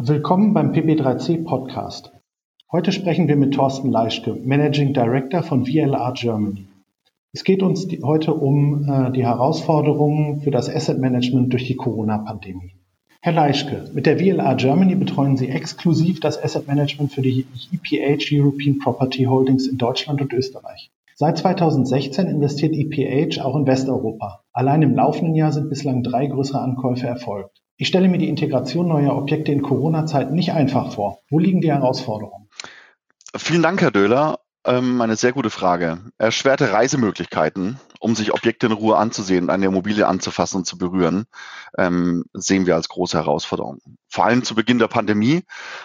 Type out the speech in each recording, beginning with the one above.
Willkommen beim PB3C Podcast. Heute sprechen wir mit Thorsten Leischke, Managing Director von VLR Germany. Es geht uns heute um äh, die Herausforderungen für das Asset Management durch die Corona-Pandemie. Herr Leischke, mit der VLR Germany betreuen Sie exklusiv das Asset Management für die EPH European Property Holdings in Deutschland und Österreich. Seit 2016 investiert EPH auch in Westeuropa. Allein im laufenden Jahr sind bislang drei größere Ankäufe erfolgt. Ich stelle mir die Integration neuer Objekte in Corona-Zeiten nicht einfach vor. Wo liegen die Herausforderungen? Vielen Dank, Herr Döhler. Ähm, eine sehr gute Frage. Erschwerte Reisemöglichkeiten, um sich Objekte in Ruhe anzusehen und eine Immobilie anzufassen und zu berühren, ähm, sehen wir als große Herausforderung. Vor allem zu Beginn der Pandemie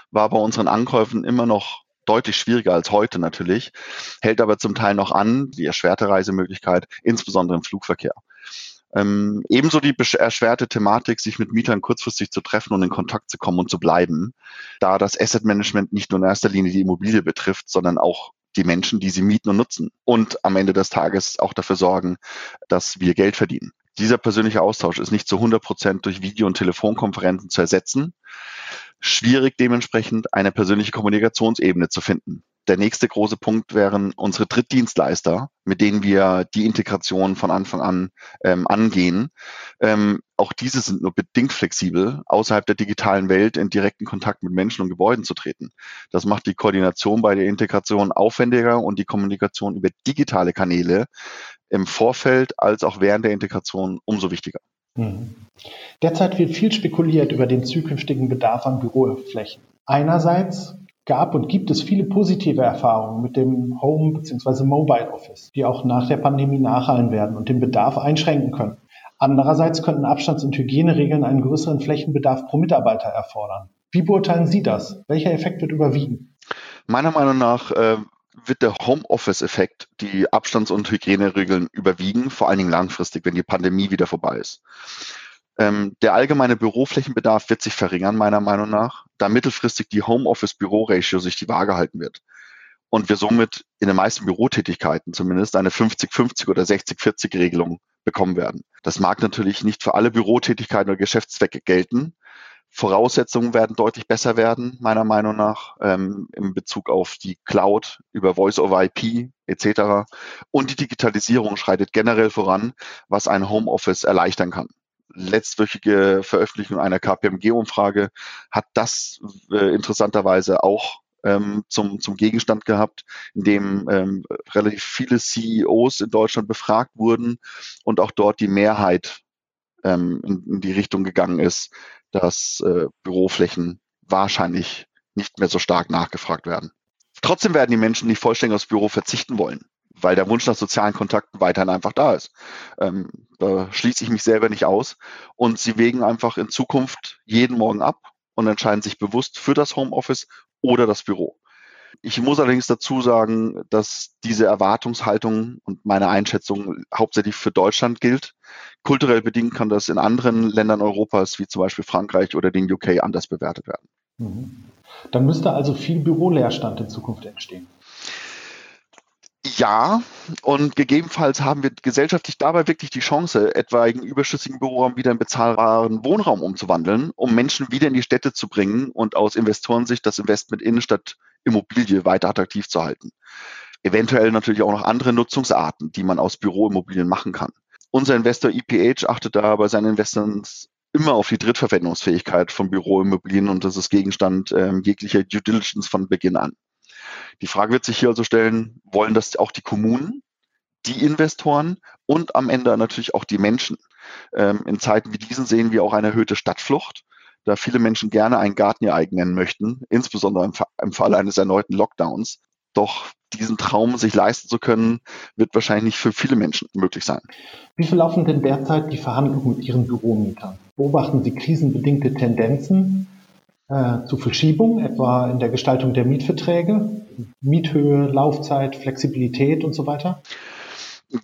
war bei unseren Ankäufen immer noch deutlich schwieriger als heute natürlich, hält aber zum Teil noch an, die erschwerte Reisemöglichkeit, insbesondere im Flugverkehr. Ähm, ebenso die erschwerte Thematik, sich mit Mietern kurzfristig zu treffen und in Kontakt zu kommen und zu bleiben, da das Asset Management nicht nur in erster Linie die Immobilie betrifft, sondern auch die Menschen, die sie mieten und nutzen und am Ende des Tages auch dafür sorgen, dass wir Geld verdienen. Dieser persönliche Austausch ist nicht zu 100 Prozent durch Video- und Telefonkonferenzen zu ersetzen. Schwierig dementsprechend eine persönliche Kommunikationsebene zu finden. Der nächste große Punkt wären unsere Drittdienstleister, mit denen wir die Integration von Anfang an ähm, angehen. Ähm, auch diese sind nur bedingt flexibel, außerhalb der digitalen Welt in direkten Kontakt mit Menschen und Gebäuden zu treten. Das macht die Koordination bei der Integration aufwendiger und die Kommunikation über digitale Kanäle im Vorfeld als auch während der Integration umso wichtiger. Hm. Derzeit wird viel spekuliert über den zukünftigen Bedarf an Büroflächen. Einerseits gab und gibt es viele positive Erfahrungen mit dem Home- bzw. Mobile Office, die auch nach der Pandemie nachhallen werden und den Bedarf einschränken können. Andererseits könnten Abstands- und Hygieneregeln einen größeren Flächenbedarf pro Mitarbeiter erfordern. Wie beurteilen Sie das? Welcher Effekt wird überwiegen? Meiner Meinung nach äh, wird der Homeoffice-Effekt die Abstands- und Hygieneregeln überwiegen, vor allen Dingen langfristig, wenn die Pandemie wieder vorbei ist. Ähm, der allgemeine Büroflächenbedarf wird sich verringern, meiner Meinung nach, da mittelfristig die Homeoffice-Büro-Ratio sich die Waage halten wird. Und wir somit in den meisten Bürotätigkeiten zumindest eine 50-50 oder 60-40-Regelung bekommen werden. Das mag natürlich nicht für alle Bürotätigkeiten oder Geschäftszwecke gelten. Voraussetzungen werden deutlich besser werden, meiner Meinung nach, ähm, in Bezug auf die Cloud über Voice-over-IP etc. Und die Digitalisierung schreitet generell voran, was ein Homeoffice erleichtern kann letztwöchige Veröffentlichung einer KPMG-Umfrage hat das äh, interessanterweise auch ähm, zum, zum Gegenstand gehabt, in dem ähm, relativ viele CEOs in Deutschland befragt wurden und auch dort die Mehrheit ähm, in, in die Richtung gegangen ist, dass äh, Büroflächen wahrscheinlich nicht mehr so stark nachgefragt werden. Trotzdem werden die Menschen nicht vollständig aufs Büro verzichten wollen weil der Wunsch nach sozialen Kontakten weiterhin einfach da ist. Ähm, da schließe ich mich selber nicht aus. Und sie wägen einfach in Zukunft jeden Morgen ab und entscheiden sich bewusst für das Homeoffice oder das Büro. Ich muss allerdings dazu sagen, dass diese Erwartungshaltung und meine Einschätzung hauptsächlich für Deutschland gilt. Kulturell bedingt kann das in anderen Ländern Europas, wie zum Beispiel Frankreich oder den UK, anders bewertet werden. Mhm. Dann müsste also viel Büroleerstand in Zukunft entstehen. Ja, und gegebenenfalls haben wir gesellschaftlich dabei wirklich die Chance, etwaigen überschüssigen Büroraum wieder in bezahlbaren Wohnraum umzuwandeln, um Menschen wieder in die Städte zu bringen und aus Investorensicht das Investment Innenstadt Immobilie weiter attraktiv zu halten. Eventuell natürlich auch noch andere Nutzungsarten, die man aus Büroimmobilien machen kann. Unser Investor EPH achtet da bei seinen Investments immer auf die Drittverwendungsfähigkeit von Büroimmobilien und das ist Gegenstand äh, jeglicher Due Diligence von Beginn an. Die Frage wird sich hier also stellen, wollen das auch die Kommunen, die Investoren und am Ende natürlich auch die Menschen? Ähm, in Zeiten wie diesen sehen wir auch eine erhöhte Stadtflucht, da viele Menschen gerne einen Garten ihr eigen nennen möchten, insbesondere im, im Fall eines erneuten Lockdowns. Doch diesen Traum sich leisten zu können, wird wahrscheinlich nicht für viele Menschen möglich sein. Wie verlaufen denn derzeit die Verhandlungen mit Ihren Büromietern? Beobachten Sie krisenbedingte Tendenzen äh, zu Verschiebung, etwa in der Gestaltung der Mietverträge, Miethöhe, Laufzeit, Flexibilität und so weiter?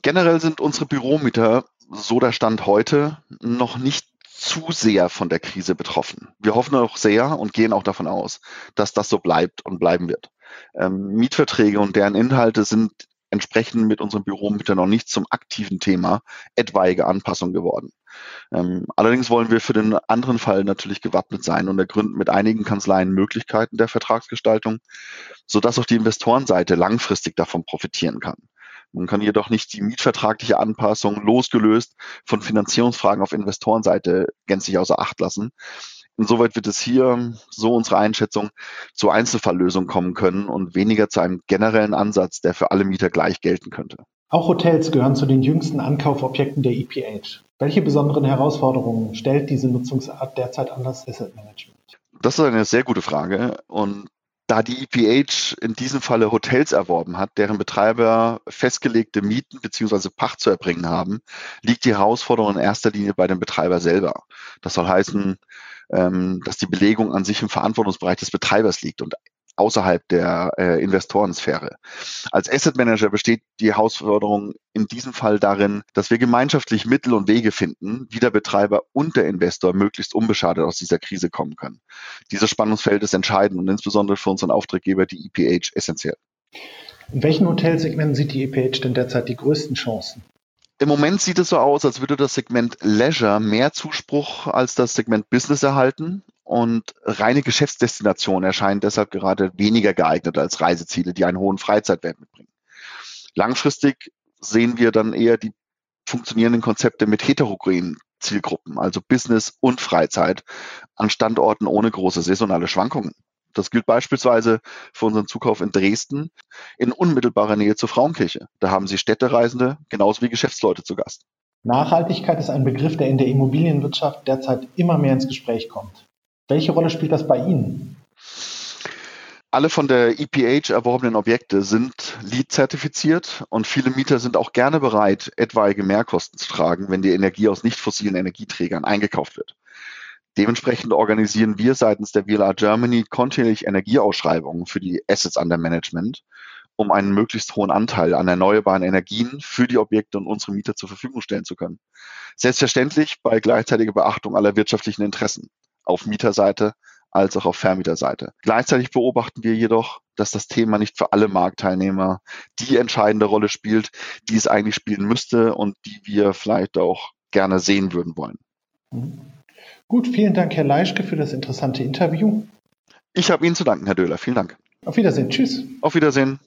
Generell sind unsere Büromieter, so der Stand heute, noch nicht zu sehr von der Krise betroffen. Wir hoffen auch sehr und gehen auch davon aus, dass das so bleibt und bleiben wird. Ähm, Mietverträge und deren Inhalte sind entsprechend mit unserem Büromietern noch nicht zum aktiven Thema etwaige Anpassung geworden. Ähm, allerdings wollen wir für den anderen Fall natürlich gewappnet sein und ergründen mit einigen Kanzleien Möglichkeiten der Vertragsgestaltung, sodass auch die Investorenseite langfristig davon profitieren kann. Man kann jedoch nicht die mietvertragliche Anpassung losgelöst von Finanzierungsfragen auf Investorenseite gänzlich außer Acht lassen. Insoweit wird es hier, so unsere Einschätzung, zu Einzelfalllösungen kommen können und weniger zu einem generellen Ansatz, der für alle Mieter gleich gelten könnte. Auch Hotels gehören zu den jüngsten Ankaufobjekten der EPH. Welche besonderen Herausforderungen stellt diese Nutzungsart derzeit an das Asset Management? Das ist eine sehr gute Frage und da die EPH in diesem Falle Hotels erworben hat, deren Betreiber festgelegte Mieten bzw. Pacht zu erbringen haben, liegt die Herausforderung in erster Linie bei dem Betreiber selber. Das soll heißen, ähm, dass die Belegung an sich im Verantwortungsbereich des Betreibers liegt und außerhalb der äh, Investorensphäre. Als Asset Manager besteht die Herausforderung in diesem Fall darin, dass wir gemeinschaftlich Mittel und Wege finden, wie der Betreiber und der Investor möglichst unbeschadet aus dieser Krise kommen können. Dieses Spannungsfeld ist entscheidend und insbesondere für unseren Auftraggeber, die EPH, essentiell. In welchen Hotelsegmenten sieht die EPH denn derzeit die größten Chancen? Im Moment sieht es so aus, als würde das Segment Leisure mehr Zuspruch als das Segment Business erhalten und reine Geschäftsdestinationen erscheinen deshalb gerade weniger geeignet als Reiseziele, die einen hohen Freizeitwert mitbringen. Langfristig sehen wir dann eher die funktionierenden Konzepte mit heterogenen Zielgruppen, also Business und Freizeit, an Standorten ohne große saisonale Schwankungen. Das gilt beispielsweise für unseren Zukauf in Dresden in unmittelbarer Nähe zur Frauenkirche. Da haben Sie Städtereisende genauso wie Geschäftsleute zu Gast. Nachhaltigkeit ist ein Begriff, der in der Immobilienwirtschaft derzeit immer mehr ins Gespräch kommt. Welche Rolle spielt das bei Ihnen? Alle von der EPH erworbenen Objekte sind LEED-zertifiziert und viele Mieter sind auch gerne bereit, etwaige Mehrkosten zu tragen, wenn die Energie aus nicht fossilen Energieträgern eingekauft wird. Dementsprechend organisieren wir seitens der WLA Germany kontinuierlich Energieausschreibungen für die Assets under Management, um einen möglichst hohen Anteil an erneuerbaren Energien für die Objekte und unsere Mieter zur Verfügung stellen zu können. Selbstverständlich bei gleichzeitiger Beachtung aller wirtschaftlichen Interessen auf Mieterseite als auch auf Vermieterseite. Gleichzeitig beobachten wir jedoch, dass das Thema nicht für alle Marktteilnehmer die entscheidende Rolle spielt, die es eigentlich spielen müsste und die wir vielleicht auch gerne sehen würden wollen. Gut, vielen Dank, Herr Leischke, für das interessante Interview. Ich habe Ihnen zu danken, Herr Döhler. Vielen Dank. Auf Wiedersehen. Tschüss. Auf Wiedersehen.